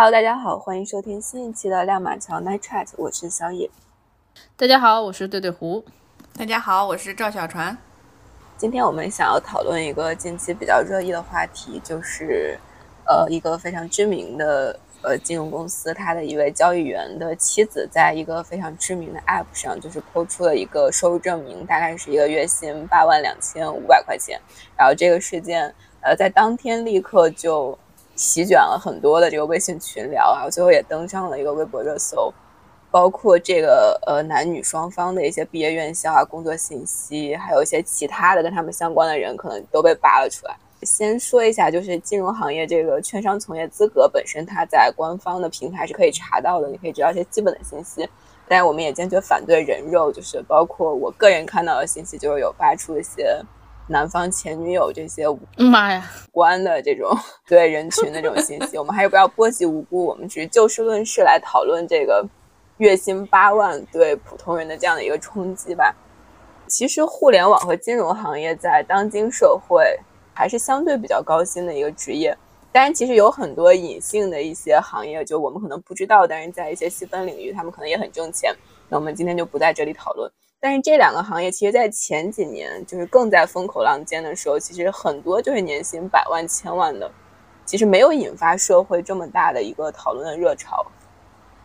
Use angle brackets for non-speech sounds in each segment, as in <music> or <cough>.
Hello，大家好，欢迎收听新一期的亮马桥 Night Chat，我是小野。大家好，我是对对胡。大家好，我是赵小船。今天我们想要讨论一个近期比较热议的话题，就是呃，一个非常知名的呃金融公司，它的一位交易员的妻子，在一个非常知名的 App 上，就是抛出了一个收入证明，大概是一个月薪八万两千五百块钱。然后这个事件，呃，在当天立刻就。席卷了很多的这个微信群聊啊，最后也登上了一个微博热搜，包括这个呃男女双方的一些毕业院校啊、工作信息，还有一些其他的跟他们相关的人，可能都被扒了出来。先说一下，就是金融行业这个券商从业资格本身，它在官方的平台是可以查到的，你可以知道一些基本的信息。但是我们也坚决反对人肉，就是包括我个人看到的信息，就是有发出一些。男方前女友这些妈呀关的这种 <laughs> 对人群的这种信息，我们还是不要波及无辜，我们只是就事论事来讨论这个月薪八万对普通人的这样的一个冲击吧。其实互联网和金融行业在当今社会还是相对比较高薪的一个职业，当然其实有很多隐性的一些行业，就我们可能不知道，但是在一些细分领域，他们可能也很挣钱。那我们今天就不在这里讨论。但是这两个行业，其实，在前几年就是更在风口浪尖的时候，其实很多就是年薪百万、千万的，其实没有引发社会这么大的一个讨论的热潮。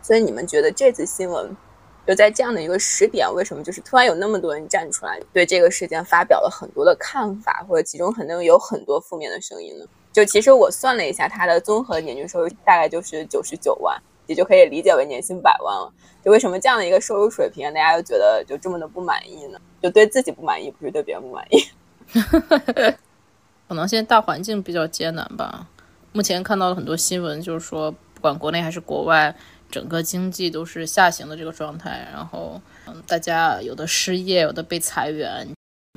所以你们觉得这次新闻就在这样的一个时点，为什么就是突然有那么多人站出来对这个事件发表了很多的看法，或者其中可能有很多负面的声音呢？就其实我算了一下，它的综合年均收入大概就是九十九万。也就可以理解为年薪百万了。就为什么这样的一个收入水平，大家又觉得就这么的不满意呢？就对自己不满意，不是对别人不满意。<laughs> 可能现在大环境比较艰难吧。目前看到了很多新闻，就是说不管国内还是国外，整个经济都是下行的这个状态。然后，嗯，大家有的失业，有的被裁员，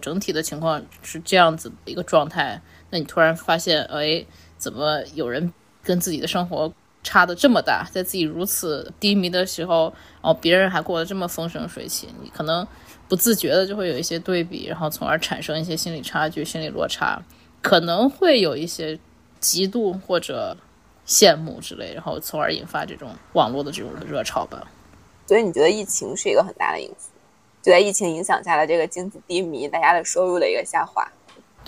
整体的情况是这样子的一个状态。那你突然发现，哎，怎么有人跟自己的生活？差的这么大，在自己如此低迷的时候，哦，别人还过得这么风生水起，你可能不自觉的就会有一些对比，然后从而产生一些心理差距、心理落差，可能会有一些嫉妒或者羡慕之类，然后从而引发这种网络的这种热潮吧。所以你觉得疫情是一个很大的因素？就在疫情影响下的这个经济低迷，大家的收入的一个下滑。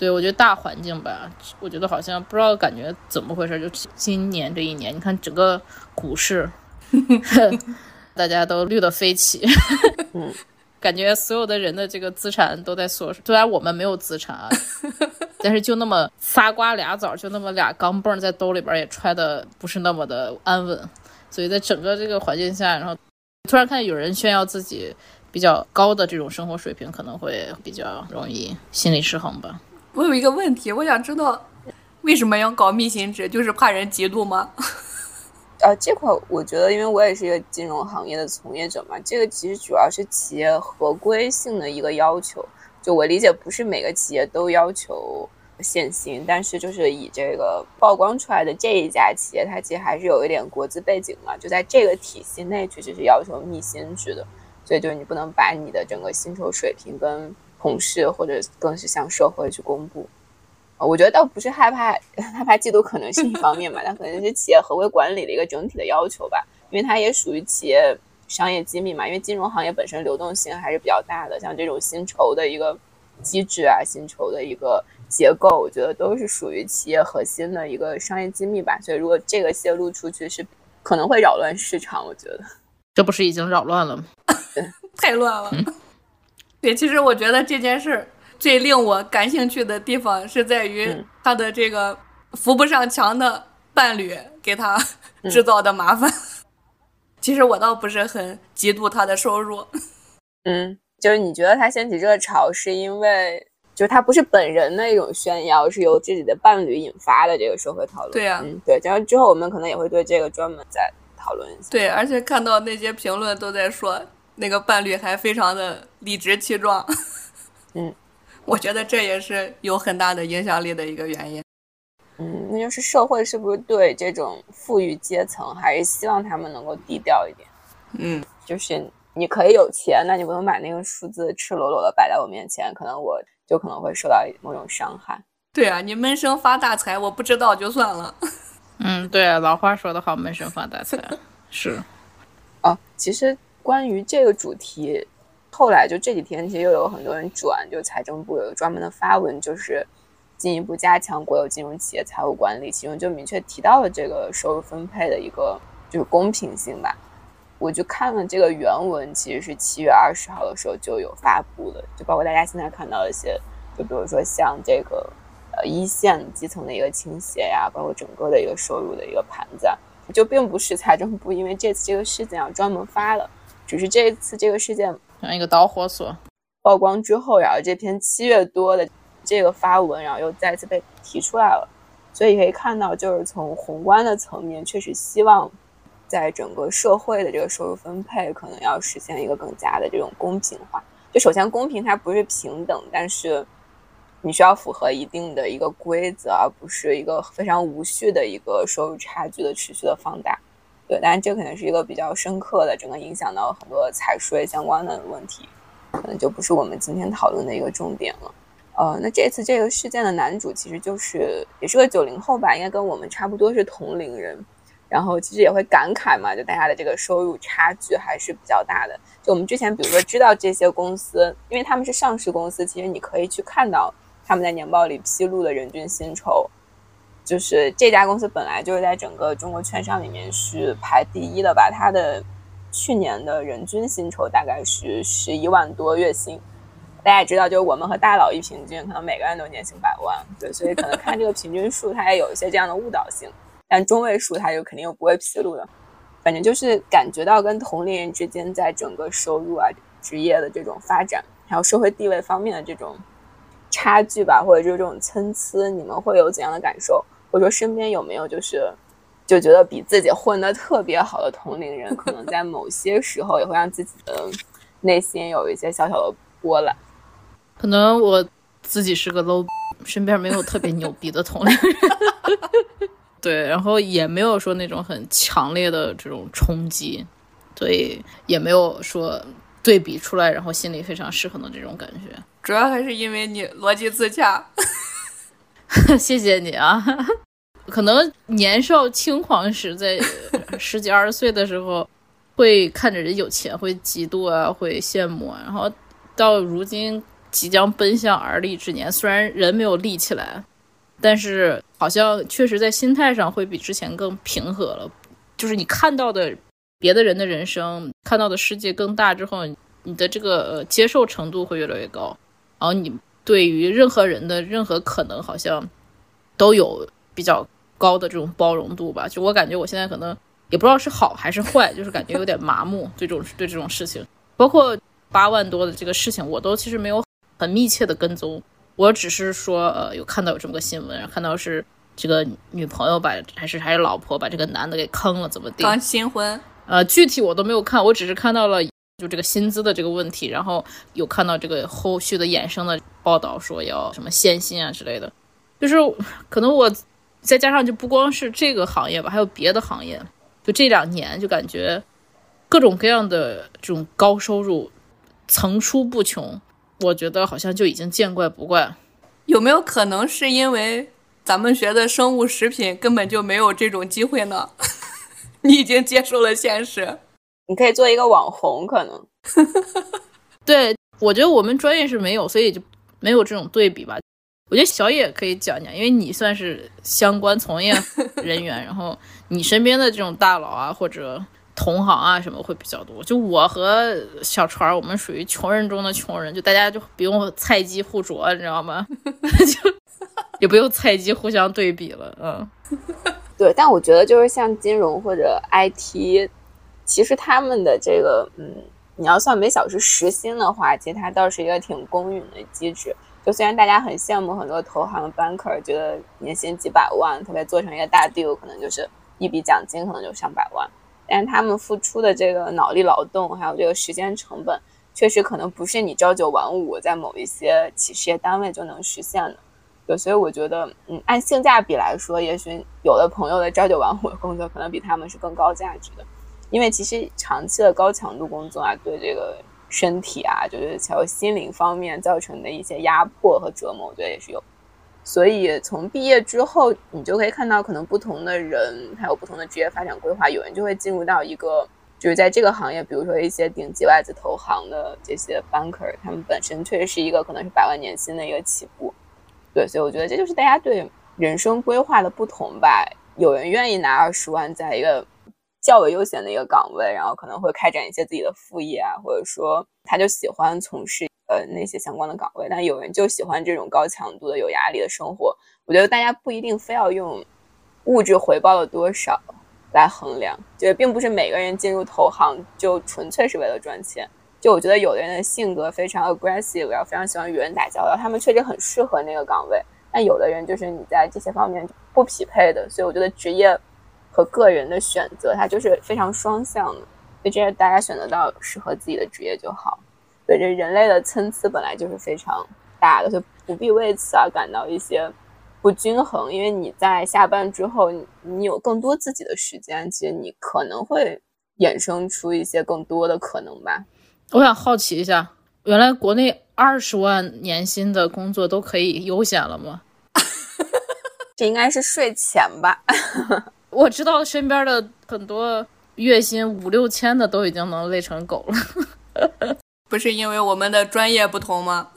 对，我觉得大环境吧，我觉得好像不知道感觉怎么回事，就今年这一年，你看整个股市，<laughs> 大家都绿的飞起，嗯，<laughs> 感觉所有的人的这个资产都在缩水。虽然我们没有资产啊，<laughs> 但是就那么仨瓜俩枣，就那么俩钢镚在兜里边也揣的不是那么的安稳。所以在整个这个环境下，然后突然看见有人炫耀自己比较高的这种生活水平，可能会比较容易心理失衡吧。我有一个问题，我想知道为什么要搞密信纸，就是怕人嫉妒吗？呃，这块我觉得，因为我也是一个金融行业的从业者嘛，这个其实主要是企业合规性的一个要求。就我理解，不是每个企业都要求限薪，但是就是以这个曝光出来的这一家企业，它其实还是有一点国资背景嘛，就在这个体系内确实是要求密薪制的，所以就是你不能把你的整个薪酬水平跟。同事或者更是向社会去公布，我觉得倒不是害怕 <laughs> 害怕嫉妒，可能是一方面吧，但可能是企业合规管理的一个整体的要求吧，因为它也属于企业商业机密嘛。因为金融行业本身流动性还是比较大的，像这种薪酬的一个机制啊，薪酬的一个结构，我觉得都是属于企业核心的一个商业机密吧。所以如果这个泄露出去，是可能会扰乱市场。我觉得这不是已经扰乱了吗？<laughs> 太乱了。<laughs> 对，其实我觉得这件事最令我感兴趣的地方是在于他的这个扶不上墙的伴侣给他制造的麻烦。<laughs> 其实我倒不是很嫉妒他的收入。<laughs> 嗯，就是你觉得他掀起热潮是因为，就是他不是本人的一种炫耀，是由自己的伴侣引发的这个社会讨论。对呀，嗯，对，然后之后我们可能也会对这个专门再讨论一下。对，而且看到那些评论都在说。那个伴侣还非常的理直气壮，<laughs> 嗯，我觉得这也是有很大的影响力的一个原因。嗯，那就是社会是不是对这种富裕阶层还是希望他们能够低调一点？嗯，就是你可以有钱，那你不能把那个数字赤裸裸的摆在我面前，可能我就可能会受到某种伤害。对啊，你闷声发大财，我不知道就算了。嗯，对，老话说得好，闷声发大财 <laughs> 是。哦，其实关于这个主题，后来就这几天其实又有很多人转，就财政部有专门的发文，就是进一步加强国有金融企业财务管理，其中就明确提到了这个收入分配的一个就是公平性吧。我就看了这个原文，其实是七月二十号的时候就有发布的，就包括大家现在看到一些，就比如说像这个呃一线基层的一个倾斜呀，包括整个的一个收入的一个盘子，就并不是财政部因为这次这个事件要专门发的，只是这一次这个事件像一个导火索曝光之后，然后这篇七月多的这个发文，然后又再次被提出来了，所以可以看到，就是从宏观的层面，确实希望。在整个社会的这个收入分配，可能要实现一个更加的这种公平化。就首先公平，它不是平等，但是你需要符合一定的一个规则，而不是一个非常无序的一个收入差距的持续的放大。对，当然这可能是一个比较深刻的，整个影响到很多财税相关的问题，可能就不是我们今天讨论的一个重点了。呃，那这次这个事件的男主其实就是也是个九零后吧，应该跟我们差不多是同龄人。然后其实也会感慨嘛，就大家的这个收入差距还是比较大的。就我们之前比如说知道这些公司，因为他们是上市公司，其实你可以去看到他们在年报里披露的人均薪酬，就是这家公司本来就是在整个中国券商里面是排第一的吧，它的去年的人均薪酬大概是十一万多月薪。大家也知道，就是我们和大佬一平均，可能每个人都年薪百万，对，所以可能看这个平均数，它也有一些这样的误导性。但中位数它就肯定又不会披露的，反正就是感觉到跟同龄人之间在整个收入啊、职业的这种发展，还有社会地位方面的这种差距吧，或者就是这种参差，你们会有怎样的感受？或者说身边有没有就是就觉得比自己混得特别好的同龄人，可能在某些时候也会让自己的内心有一些小小的波澜？可能我自己是个 low，身边没有特别牛逼的同龄人。<laughs> 对，然后也没有说那种很强烈的这种冲击，所以也没有说对比出来，然后心里非常失衡的这种感觉。<laughs> 主要还是因为你逻辑自洽。<laughs> 谢谢你啊！<laughs> 可能年少轻狂时，在十几二十岁的时候，会看着人有钱会嫉妒啊，会羡慕啊。然后到如今即将奔向而立之年，虽然人没有立起来。但是好像确实在心态上会比之前更平和了，就是你看到的别的人的人生，看到的世界更大之后，你的这个接受程度会越来越高，然后你对于任何人的任何可能好像都有比较高的这种包容度吧。就我感觉我现在可能也不知道是好还是坏，就是感觉有点麻木对这种对这种事情，包括八万多的这个事情，我都其实没有很密切的跟踪。我只是说，呃，有看到有这么个新闻，看到是这个女朋友把还是还是老婆把这个男的给坑了，怎么地？刚新婚，呃，具体我都没有看，我只是看到了就这个薪资的这个问题，然后有看到这个后续的衍生的报道，说要什么限薪啊之类的。就是可能我再加上就不光是这个行业吧，还有别的行业，就这两年就感觉各种各样的这种高收入层出不穷。我觉得好像就已经见怪不怪，有没有可能是因为咱们学的生物食品根本就没有这种机会呢？<laughs> 你已经接受了现实，你可以做一个网红，可能。<laughs> 对，我觉得我们专业是没有，所以就没有这种对比吧。我觉得小野可以讲讲，因为你算是相关从业人员，<laughs> 然后你身边的这种大佬啊，或者。同行啊，什么会比较多？就我和小船，我们属于穷人中的穷人，就大家就不用菜鸡互啄，你知道吗？就也不用菜鸡互相对比了。嗯，对。但我觉得就是像金融或者 IT，其实他们的这个，嗯，你要算每小时时薪的话，其实它倒是一个挺公允的机制。就虽然大家很羡慕很多投行的 banker，觉得年薪几百万，特别做成一个大 deal，可能就是一笔奖金，可能就上百万。但他们付出的这个脑力劳动，还有这个时间成本，确实可能不是你朝九晚五在某一些企事业单位就能实现的。所以我觉得，嗯，按性价比来说，也许有的朋友的朝九晚五的工作可能比他们是更高价值的。因为其实长期的高强度工作啊，对这个身体啊，就是还有心灵方面造成的一些压迫和折磨，我觉得也是有。所以从毕业之后，你就可以看到，可能不同的人他有不同的职业发展规划。有人就会进入到一个，就是在这个行业，比如说一些顶级外资投行的这些 banker，他们本身确实是一个可能是百万年薪的一个起步。对，所以我觉得这就是大家对人生规划的不同吧。有人愿意拿二十万在一个较为悠闲的一个岗位，然后可能会开展一些自己的副业啊，或者说他就喜欢从事。呃，那些相关的岗位，但有人就喜欢这种高强度的、有压力的生活。我觉得大家不一定非要用物质回报的多少来衡量，就并不是每个人进入投行就纯粹是为了赚钱。就我觉得有的人的性格非常 aggressive，然后非常喜欢与人打交道，他们确实很适合那个岗位。但有的人就是你在这些方面不匹配的，所以我觉得职业和个人的选择它就是非常双向的。所以这些大家选择到适合自己的职业就好。对，这人类的参差本来就是非常大的，就不必为此而感到一些不均衡。因为你在下班之后，你有更多自己的时间，其实你可能会衍生出一些更多的可能吧。我想好奇一下，原来国内二十万年薪的工作都可以悠闲了吗？<laughs> 这应该是税前吧。<laughs> 我知道身边的很多月薪五六千的都已经能累成狗了。<laughs> 不是因为我们的专业不同吗？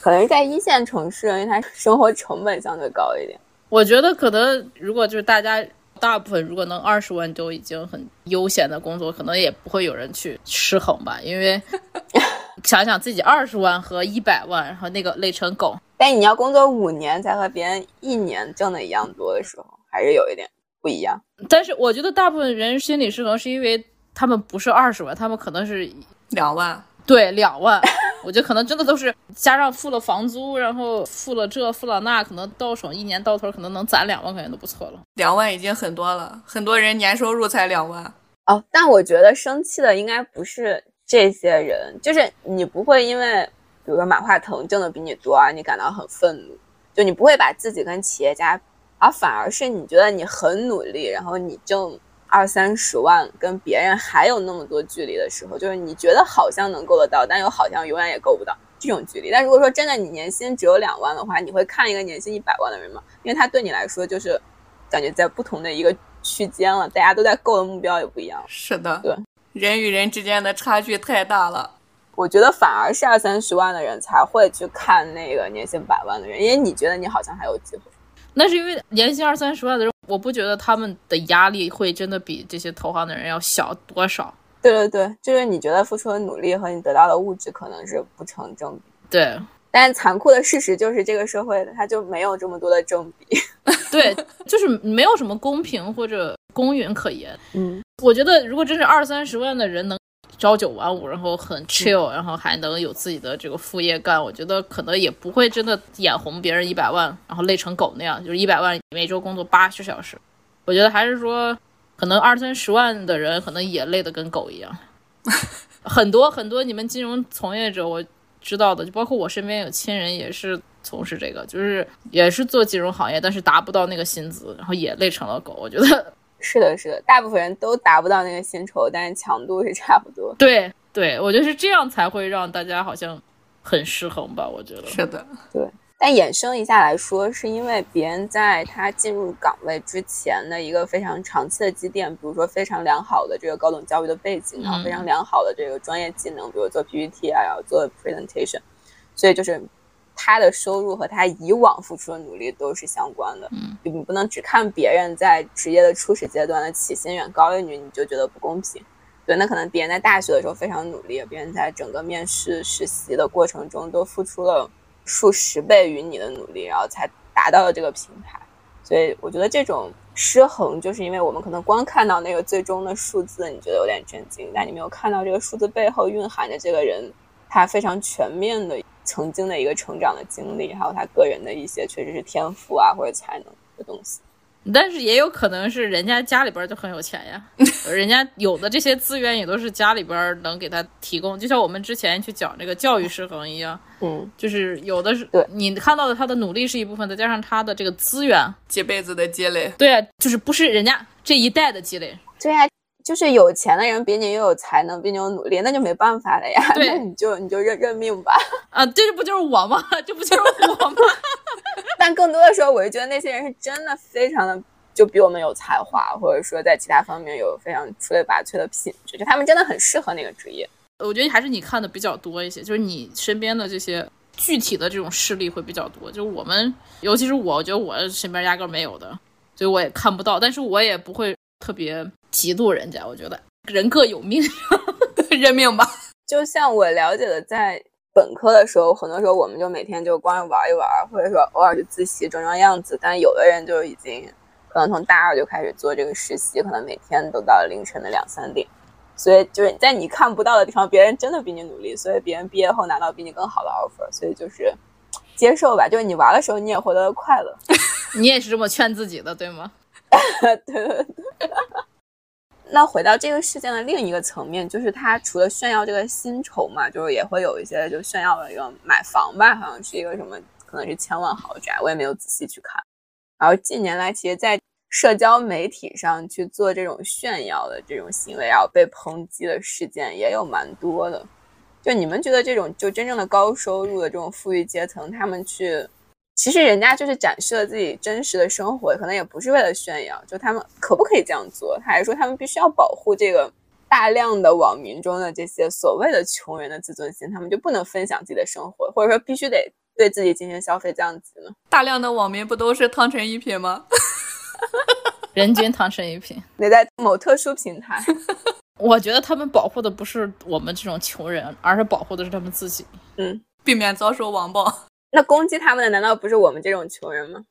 可能是在一线城市，因为它生活成本相对高一点。我觉得可能如果就是大家大部分如果能二十万就已经很悠闲的工作，可能也不会有人去失衡吧。因为 <laughs> 想想自己二十万和一百万，然后那个累成狗。但你要工作五年才和别人一年挣的一样多的时候，还是有一点不一样。但是我觉得大部分人心理失衡是因为他们不是二十万，他们可能是两万。对，两万，我觉得可能真的都是加上付了房租，然后付了这付了那，可能到手一年到头可能能攒两万块钱都不错了。两万已经很多了，很多人年收入才两万哦。但我觉得生气的应该不是这些人，就是你不会因为，比如说马化腾挣的比你多而你感到很愤怒，就你不会把自己跟企业家，而反而是你觉得你很努力，然后你挣。二三十万跟别人还有那么多距离的时候，就是你觉得好像能够得到，但又好像永远也够不到这种距离。但如果说真的你年薪只有两万的话，你会看一个年薪一百万的人吗？因为他对你来说就是感觉在不同的一个区间了，大家都在够的目标也不一样。是的，对，人与人之间的差距太大了。我觉得反而是二三十万的人才会去看那个年薪百万的人，因为你觉得你好像还有机会。那是因为年薪二三十万的人。我不觉得他们的压力会真的比这些投行的人要小多少。对对对，就是你觉得付出的努力和你得到的物质可能是不成正比。对，但残酷的事实就是这个社会它就没有这么多的正比。<laughs> 对，就是没有什么公平或者公允可言。嗯，我觉得如果真是二三十万的人能。朝九晚五，然后很 chill，然后还能有自己的这个副业干，我觉得可能也不会真的眼红别人一百万，然后累成狗那样，就是一百万每周工作八十小时。我觉得还是说，可能二三十万的人可能也累得跟狗一样。<laughs> 很多很多你们金融从业者我知道的，就包括我身边有亲人也是从事这个，就是也是做金融行业，但是达不到那个薪资，然后也累成了狗。我觉得。是的，是的，大部分人都达不到那个薪酬，但是强度是差不多。对，对，我觉得是这样才会让大家好像很失衡吧？我觉得是的，对。但衍生一下来说，是因为别人在他进入岗位之前的一个非常长期的积淀，比如说非常良好的这个高等教育的背景，然后非常良好的这个专业技能，比如做 PPT 啊，然后做 presentation，所以就是。他的收入和他以往付出的努力都是相关的，嗯，你不能只看别人在职业的初始阶段的起薪远高于你，你就觉得不公平。对，那可能别人在大学的时候非常努力，别人在整个面试实习的过程中都付出了数十倍于你的努力，然后才达到了这个平台。所以我觉得这种失衡，就是因为我们可能光看到那个最终的数字，你觉得有点震惊，但你没有看到这个数字背后蕴含着这个人他非常全面的。曾经的一个成长的经历，还有他个人的一些确实是天赋啊或者才能的东西，但是也有可能是人家家里边就很有钱呀，<laughs> 人家有的这些资源也都是家里边能给他提供，就像我们之前去讲这个教育失衡一样，嗯，就是有的是你看到的他的努力是一部分，再加上他的这个资源，几辈子的积累，对啊，就是不是人家这一代的积累，对啊。就是有钱的人比你又有才能，比你有努力，那就没办法了呀。<laughs> 那你就你就认认命吧。<laughs> 啊，这不就是我吗？<laughs> 这不就是我吗？但更多的时候，我就觉得那些人是真的非常的就比我们有才华，或者说在其他方面有非常出类拔萃的品质，就他们真的很适合那个职业。我觉得还是你看的比较多一些，就是你身边的这些具体的这种事例会比较多。就是我们，尤其是我，我觉得我身边压根没有的，所以我也看不到。但是我也不会特别嫉妒人家。我觉得人各有命，<laughs> 认命吧。就像我了解的，在本科的时候，很多时候我们就每天就光玩一玩，或者说偶尔就自习装装样子。但有的人就已经可能从大二就开始做这个实习，可能每天都到凌晨的两三点。所以就是在你看不到的地方，别人真的比你努力，所以别人毕业后拿到比你更好的 offer，所以就是接受吧。就是你玩的时候，你也获得了快乐。<laughs> 你也是这么劝自己的，对吗？对 <laughs> 对对。那回到这个事件的另一个层面，就是他除了炫耀这个薪酬嘛，就是也会有一些就炫耀的一个买房吧，好像是一个什么，可能是千万豪宅，我也没有仔细去看。然后近年来，其实，在社交媒体上去做这种炫耀的这种行为，然后被抨击的事件也有蛮多的。就你们觉得这种就真正的高收入的这种富裕阶层，他们去，其实人家就是展示了自己真实的生活，可能也不是为了炫耀。就他们可不可以这样做？还是说他们必须要保护这个大量的网民中的这些所谓的穷人的自尊心？他们就不能分享自己的生活，或者说必须得对自己进行消费这样子呢？大量的网民不都是汤臣一品吗？<laughs> 人均汤臣一品，你在某特殊平台。<laughs> 我觉得他们保护的不是我们这种穷人，而是保护的是他们自己。嗯，避免遭受网暴。那攻击他们的难道不是我们这种穷人吗？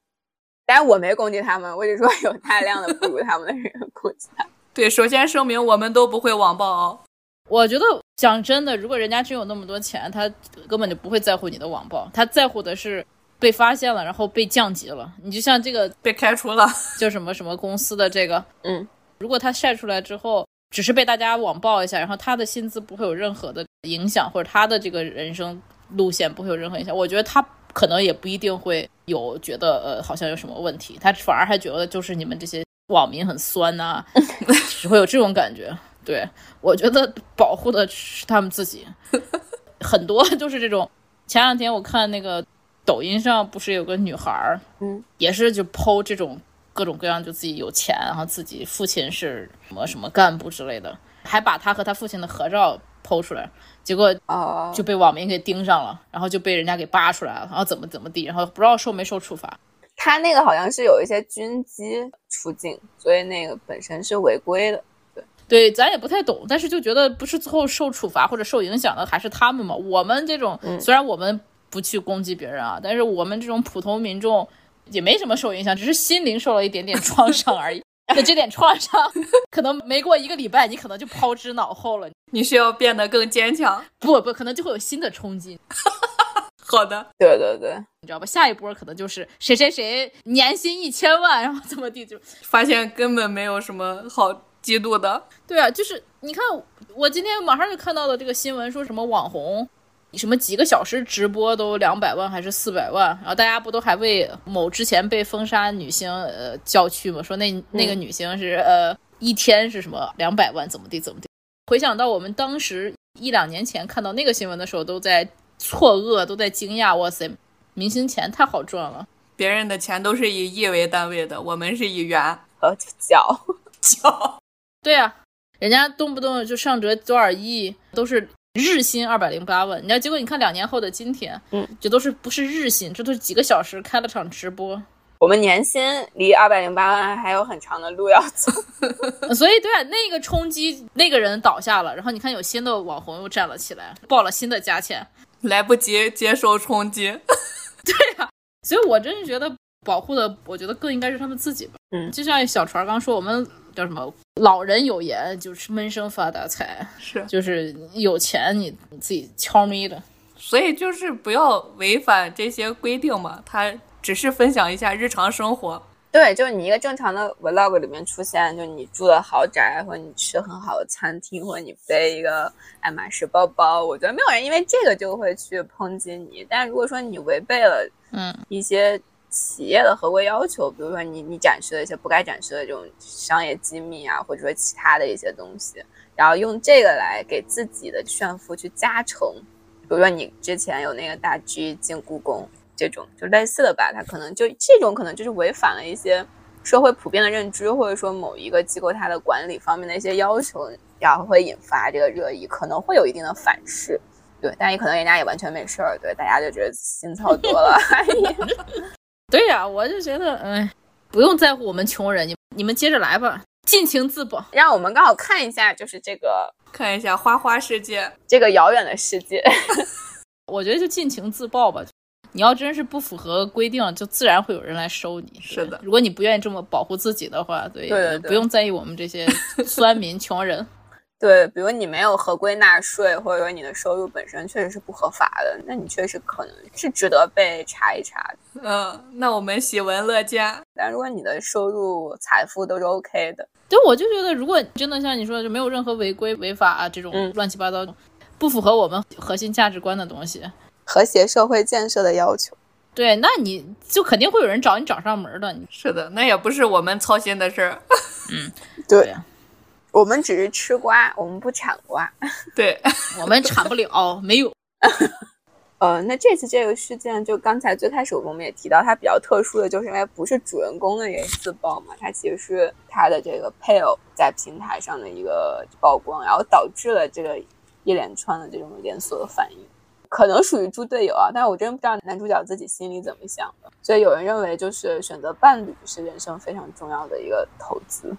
当然我没攻击他们，我只说有大量的不如他们的人攻击他。<laughs> 对，首先声明我们都不会网暴哦。我觉得讲真的，如果人家真有那么多钱，他根本就不会在乎你的网暴，他在乎的是。被发现了，然后被降级了。你就像这个被开除了，<laughs> 就什么什么公司的这个，嗯，如果他晒出来之后，只是被大家网暴一下，然后他的薪资不会有任何的影响，或者他的这个人生路线不会有任何影响，我觉得他可能也不一定会有觉得呃好像有什么问题，他反而还觉得就是你们这些网民很酸呐，<laughs> 只会有这种感觉。对我觉得保护的是他们自己，很多就是这种。前两天我看那个。抖音上不是有个女孩儿，嗯，也是就剖这种各种各样，就自己有钱，然后自己父亲是什么什么干部之类的，还把她和她父亲的合照剖出来，结果啊就被网民给盯上了，然后就被人家给扒出来了，然后怎么怎么地，然后不知道受没受处罚。他那个好像是有一些军机出境，所以那个本身是违规的。对对，咱也不太懂，但是就觉得不是最后受处罚或者受影响的还是他们嘛？我们这种虽然我们。不去攻击别人啊，但是我们这种普通民众也没什么受影响，只是心灵受了一点点创伤而已。那这点创伤，可能没过一个礼拜，你可能就抛之脑后了。你需要变得更坚强。不不，可能就会有新的冲击。<laughs> 好的，对对对，你知道吧？下一波可能就是谁谁谁年薪一千万，然后怎么地，就发现根本没有什么好嫉妒的。对啊，就是你看，我今天马上就看到了这个新闻，说什么网红。什么几个小时直播都两百万还是四百万？然后大家不都还为某之前被封杀女星呃叫屈吗？说那那个女星是呃一天是什么两百万怎么地怎么地？回想到我们当时一两年前看到那个新闻的时候，都在错愕，都在惊讶。哇塞，明星钱太好赚了！别人的钱都是以亿为单位的，我们是以元和角角。对啊，人家动不动就上折多少亿，都是。日薪二百零八万，你知道？结果你看两年后的今天，嗯，这都是不是日薪？这都是几个小时开了场直播。我们年薪离二百零八万还有很长的路要走，所以对啊，那个冲击，那个人倒下了，然后你看有新的网红又站了起来，报了新的价钱，来不及接受冲击。<laughs> 对呀，所以我真是觉得保护的，我觉得更应该是他们自己吧。嗯，就像小船刚说，我们。叫什么？老人有言，就是闷声发大财，是就是有钱你你自己悄咪的，所以就是不要违反这些规定嘛。他只是分享一下日常生活，对，就是你一个正常的 vlog 里面出现，就你住的豪宅，或者你吃很好的餐厅，或者你背一个爱马仕包包，我觉得没有人因为这个就会去抨击你。但如果说你违背了嗯一些。企业的合规要求，比如说你你展示的一些不该展示的这种商业机密啊，或者说其他的一些东西，然后用这个来给自己的炫富去加成。比如说你之前有那个大 G 进故宫，这种就类似的吧，它可能就这种可能就是违反了一些社会普遍的认知，或者说某一个机构它的管理方面的一些要求，然后会引发这个热议，可能会有一定的反噬。对，但也可能人家也完全没事儿，对，大家就觉得心操多了。<laughs> 对呀，我就觉得，哎，不用在乎我们穷人，你你们接着来吧，尽情自保。让我们刚好看一下，就是这个看一下花花世界，这个遥远的世界。<laughs> 我觉得就尽情自爆吧。你要真是不符合规定，就自然会有人来收你。是的，如果你不愿意这么保护自己的话，对，不用在意我们这些 <laughs> 酸民穷人。对，比如你没有合规纳税，或者说你的收入本身确实是不合法的，那你确实可能是值得被查一查。嗯，那我们喜闻乐见。但如果你的收入、财富都是 OK 的，对，我就觉得，如果真的像你说的，就没有任何违规违法啊这种乱七八糟、不符合我们核心价值观的东西，和谐社会建设的要求，对，那你就肯定会有人找你找上门的。是的，那也不是我们操心的事儿。嗯，<laughs> 对。我们只是吃瓜，我们不产瓜。<laughs> 对，我们产不了，没有。呃，那这次这个事件，就刚才最开始我们也提到，它比较特殊的就是因为不是主人公的人自曝嘛，它其实是他的这个配偶在平台上的一个曝光，然后导致了这个一连串的这种连锁的反应，可能属于猪队友啊，但是我真不知道男主角自己心里怎么想的。所以有人认为，就是选择伴侣是人生非常重要的一个投资。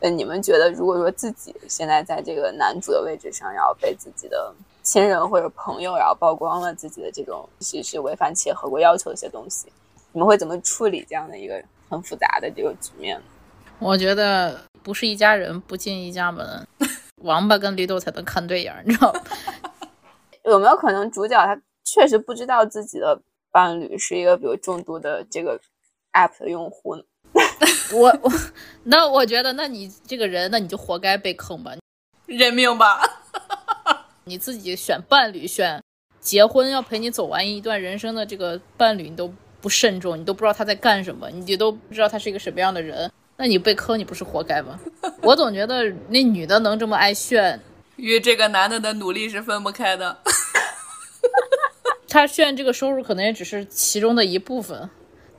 那你们觉得，如果说自己现在在这个男主的位置上，然后被自己的亲人或者朋友，然后曝光了自己的这种其实是违反企业合规要求的一些东西，你们会怎么处理这样的一个很复杂的这个局面？我觉得不是一家人不进一家门，王八跟绿豆才能看对眼，你知道吗？<laughs> 有没有可能主角他确实不知道自己的伴侣是一个比如重度的这个 app 的用户呢？<laughs> 我我 <laughs> 那我觉得，那你这个人，那你就活该被坑吧，认命吧。<laughs> 你自己选伴侣，选结婚要陪你走完一段人生的这个伴侣，你都不慎重，你都不知道他在干什么，你都不知道他是一个什么样的人，那你被坑，你不是活该吗？我总觉得那女的能这么爱炫，与这个男的的努力是分不开的。他炫这个收入，可能也只是其中的一部分。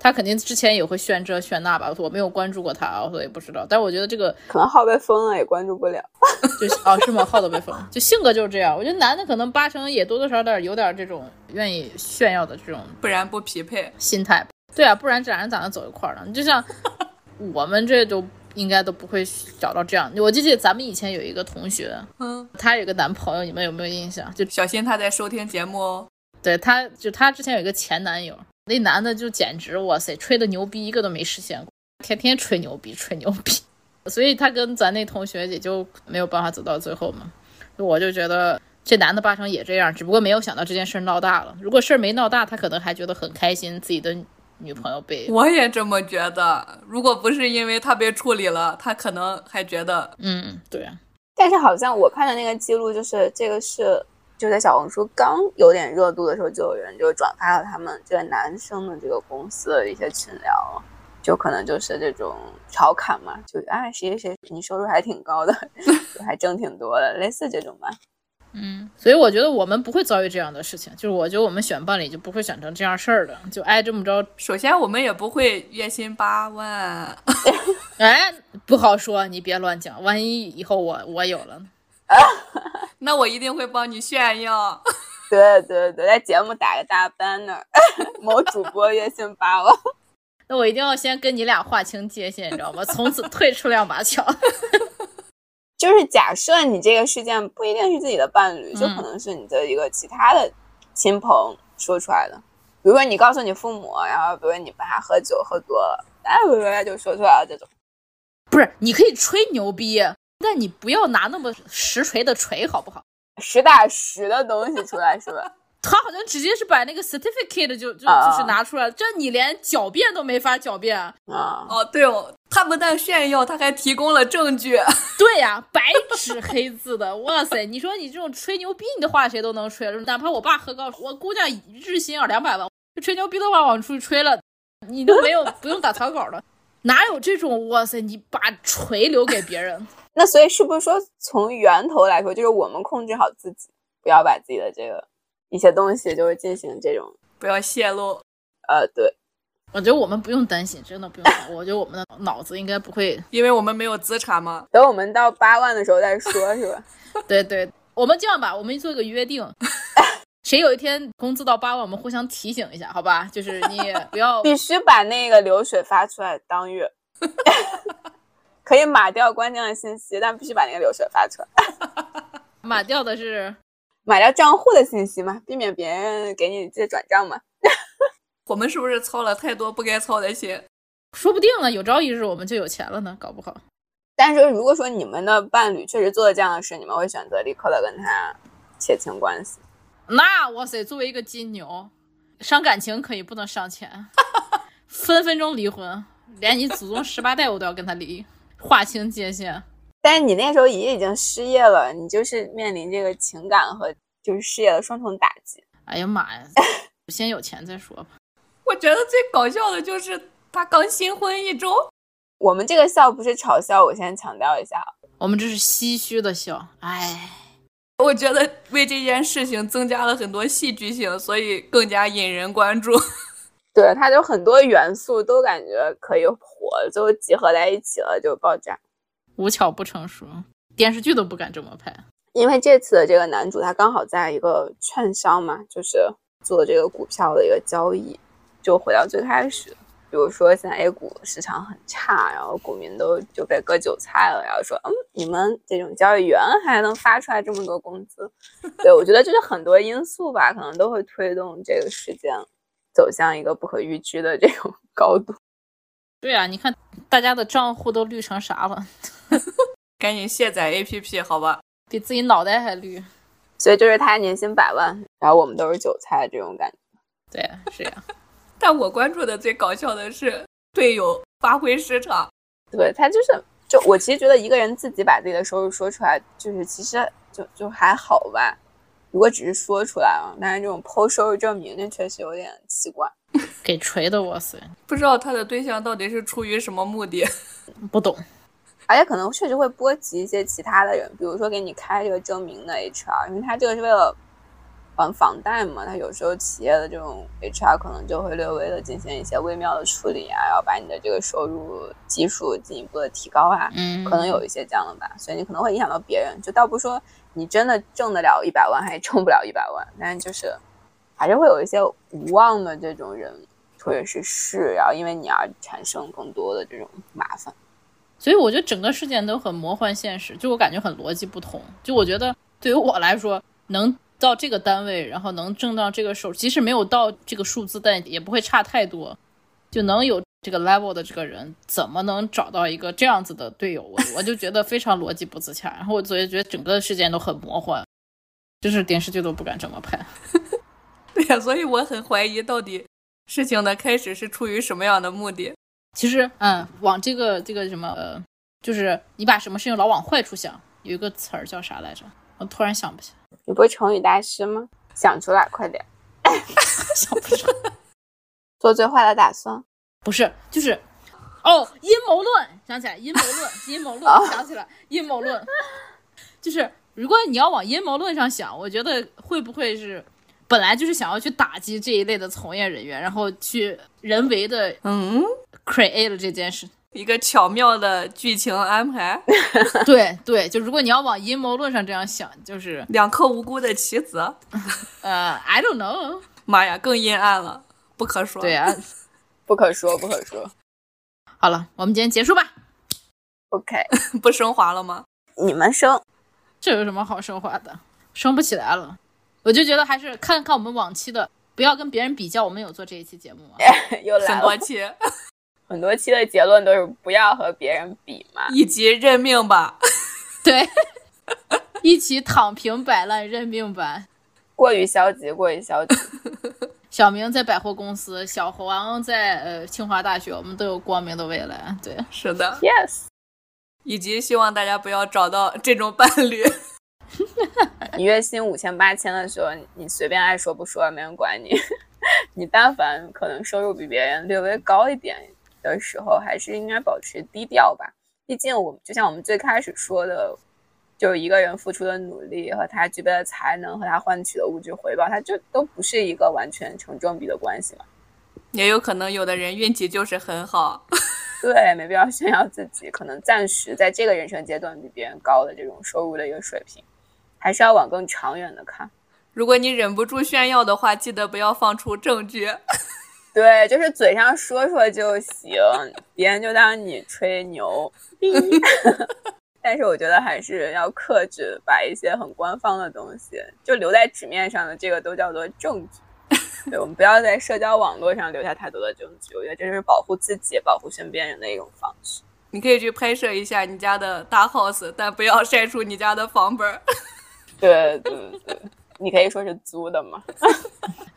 他肯定之前也会炫这炫那吧，我没有关注过他，所以不知道。但是我觉得这个可能号被封了，也关注不了。<laughs> 就哦，是吗？号都被封，就性格就是这样。我觉得男的可能八成也多多少少有点这种愿意炫耀的这种，不然不匹配心态。对啊，不然这俩人咋能走一块儿呢？你就像 <laughs> 我们这都应该都不会找到这样。我记得咱们以前有一个同学，嗯，她有个男朋友，你们有没有印象？就小心他在收听节目哦。对，他就他之前有一个前男友。那男的就简直哇塞，吹的牛逼一个都没实现过，天天吹牛逼，吹牛逼，<laughs> 所以他跟咱那同学也就没有办法走到最后嘛。我就觉得这男的八成也这样，只不过没有想到这件事闹大了。如果事儿没闹大，他可能还觉得很开心，自己的女朋友被……我也这么觉得。如果不是因为他被处理了，他可能还觉得……嗯，对。啊但是好像我看的那个记录，就是这个是。就在小红书刚有点热度的时候，就有人就转发了他们这个男生的这个公司的一些群聊，就可能就是这种调侃嘛，就哎谁谁谁你收入还挺高的，<laughs> 还挣挺多的，类似这种吧。嗯，所以我觉得我们不会遭遇这样的事情，就是我觉得我们选伴侣就不会选成这样事儿的，就挨这么着。首先我们也不会月薪八万，<laughs> 哎，不好说，你别乱讲，万一以后我我有了。<laughs> 那我一定会帮你炫耀。对对对，在节目打个大 banner，<laughs> 某主播月薪八万。<laughs> 那我一定要先跟你俩划清界限，你知道吗？从此退出两把枪。就是假设你这个事件不一定是自己的伴侣，就可能是你的一个其他的亲朋说出来的。比如说你告诉你父母，然后比如说你爸喝酒喝多了，哎，不不就说出来了这种。不是，你可以吹牛逼。那你不要拿那么实锤的锤好不好？实打实的东西出来是吧？<laughs> 他好像直接是把那个 certificate 就就就是拿出来，这你连狡辩都没法狡辩啊！哦，对哦，他不但炫耀，他还提供了证据。<laughs> 对呀，白纸黑字的，哇塞！你说你这种吹牛逼的话，谁都能吹。哪怕我爸喝高，我姑娘日薪要两百万，吹牛逼的话往出去吹了，你都没有不用打草稿了。<laughs> 哪有这种哇塞？你把锤留给别人？那所以是不是说，从源头来说，就是我们控制好自己，不要把自己的这个一些东西，就是进行这种不要泄露。呃，对，我觉得我们不用担心，真的不用担心。我觉得我们的脑子应该不会，因为我们没有资产嘛。等我们到八万的时候再说，是吧？<laughs> 对对，我们这样吧，我们做个约定，<laughs> 谁有一天工资到八万，我们互相提醒一下，好吧？就是你不要 <laughs> 必须把那个流水发出来当月，可以码掉关键的信息，但必须把那个流水发出来。<laughs> 码掉的是码掉账户的信息嘛，避免别人给你借转账嘛。<laughs> 我们是不是操了太多不该操的心？说不定呢，有朝一日我们就有钱了呢，搞不好。但是如果说你们的伴侣确实做了这样的事，你们会选择立刻的跟他撇清关系？<laughs> 那哇塞，作为一个金牛，伤感情可以，不能伤钱，分分钟离婚，连你祖宗十八代我都要跟他离，划清界限。但是你那时候也已经失业了，你就是面临这个情感和就是事业的双重打击。哎呀妈呀，先有钱再说吧。我觉得最搞笑的就是他刚新婚一周。我们这个笑不是嘲笑，我先强调一下，我们这是唏嘘的笑。哎，我觉得为这件事情增加了很多戏剧性，所以更加引人关注。对，它就很多元素都感觉可以火，最后集合在一起了就爆炸。无巧不成书，电视剧都不敢这么拍。因为这次的这个男主他刚好在一个券商嘛，就是做这个股票的一个交易，就回到最开始。比如说，现在 A 股市场很差，然后股民都就被割韭菜了，然后说，嗯，你们这种交易员还能发出来这么多工资？<laughs> 对我觉得就是很多因素吧，可能都会推动这个事件走向一个不可预知的这种 <laughs> 高度。对啊，你看大家的账户都绿成啥了？<laughs> 赶紧卸载 APP 好吧，比自己脑袋还绿。所以就是他年薪百万，然后我们都是韭菜这种感觉。对，是呀。<laughs> 但我关注的最搞笑的是队友发挥失常，对他就是，就我其实觉得一个人自己把自己的收入说出来，就是其实就就还好吧。如果只是说出来啊，但是这种剖收入证明，那确实有点奇怪。给锤的，哇塞！不知道他的对象到底是出于什么目的，<laughs> 不懂。而且可能确实会波及一些其他的人，比如说给你开这个证明的 HR，因为他这个是为了。还房贷嘛，他有时候企业的这种 HR 可能就会略微的进行一些微妙的处理啊，要把你的这个收入基数进一步的提高啊，嗯，可能有一些这样的吧，所以你可能会影响到别人。就倒不说你真的挣得了一百万，还挣不了一百万，但是就是还是会有一些无望的这种人或者是事，然后因为你而产生更多的这种麻烦。所以我觉得整个事件都很魔幻现实，就我感觉很逻辑不同。就我觉得对于我来说能。到这个单位，然后能挣到这个手，即使没有到这个数字，但也不会差太多，就能有这个 level 的这个人，怎么能找到一个这样子的队友？我我就觉得非常逻辑不自洽。然后我所以觉得整个事件都很魔幻，就是电视剧都不敢这么拍。<laughs> 对呀，所以我很怀疑到底事情的开始是出于什么样的目的。其实，嗯，往这个这个什么，呃，就是你把什么事情老往坏处想，有一个词儿叫啥来着？我突然想不起来。你不是成语大师吗？想出来，快点！<laughs> 想不出来。做最坏的打算？不是，就是哦，阴谋论。想起来，阴谋论，阴谋论。想起来，阴谋论。就是如果你要往阴谋论上想，我觉得会不会是本来就是想要去打击这一类的从业人员，然后去人为的嗯 create 了这件事。一个巧妙的剧情安排，<laughs> 对对，就如果你要往阴谋论上这样想，就是两颗无辜的棋子，呃，I don't know，<laughs> 妈呀，更阴暗了，不可说，对啊，<laughs> 不可说，不可说。好了，我们今天结束吧。OK，不升华了吗？你们升，这有什么好升华的？升不起来了。我就觉得还是看看我们往期的，不要跟别人比较。我们有做这一期节目吗？有很多期。很多期的结论都是不要和别人比嘛，以及认命吧，<laughs> 对，一起躺平摆烂认命吧，过于消极，过于消极。<laughs> 小明在百货公司，小黄在呃清华大学，我们都有光明的未来。对，是的，Yes，以及希望大家不要找到这种伴侣。<laughs> 你月薪五千八千的时候，你随便爱说不说，没人管你。你但凡可能收入比别人略微高一点。的时候还是应该保持低调吧，毕竟我们就像我们最开始说的，就是一个人付出的努力和他具备的才能和他换取的物质回报，他就都不是一个完全成正比的关系嘛。也有可能有的人运气就是很好。<laughs> 对，没必要炫耀自己，可能暂时在这个人生阶段比别人高的这种收入的一个水平，还是要往更长远的看。如果你忍不住炫耀的话，记得不要放出证据。<laughs> 对，就是嘴上说说就行，别人就当你吹牛。<laughs> <laughs> 但是我觉得还是要克制，把一些很官方的东西就留在纸面上的，这个都叫做证据。<laughs> 对，我们不要在社交网络上留下太多的证据。我觉得这是保护自己、保护身边人的一种方式。你可以去拍摄一下你家的大 house，但不要晒出你家的房本。对对对，你可以说是租的嘛。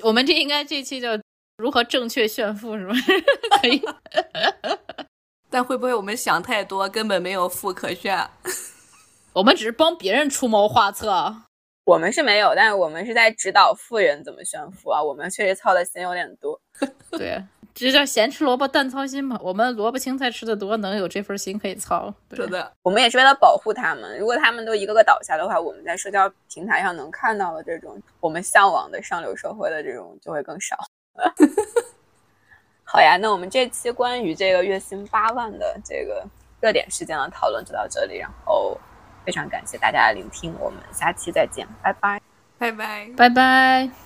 我们这应该这期叫如何正确炫富是吗？<laughs> 可以。但会不会我们想太多，根本没有富可炫？我们只是帮别人出谋划策。我们是没有，但是我们是在指导富人怎么炫富啊。我们确实操的心有点多。<laughs> 对，这叫咸吃萝卜淡操心嘛。我们萝卜青菜吃的多，能有这份心可以操。是的，我们也是为了保护他们。如果他们都一个个倒下的话，我们在社交平台上能看到的这种我们向往的上流社会的这种就会更少。<laughs> 好呀，那我们这期关于这个月薪八万的这个热点事件的讨论就到这里，然后非常感谢大家的聆听，我们下期再见，拜拜，拜拜，拜拜。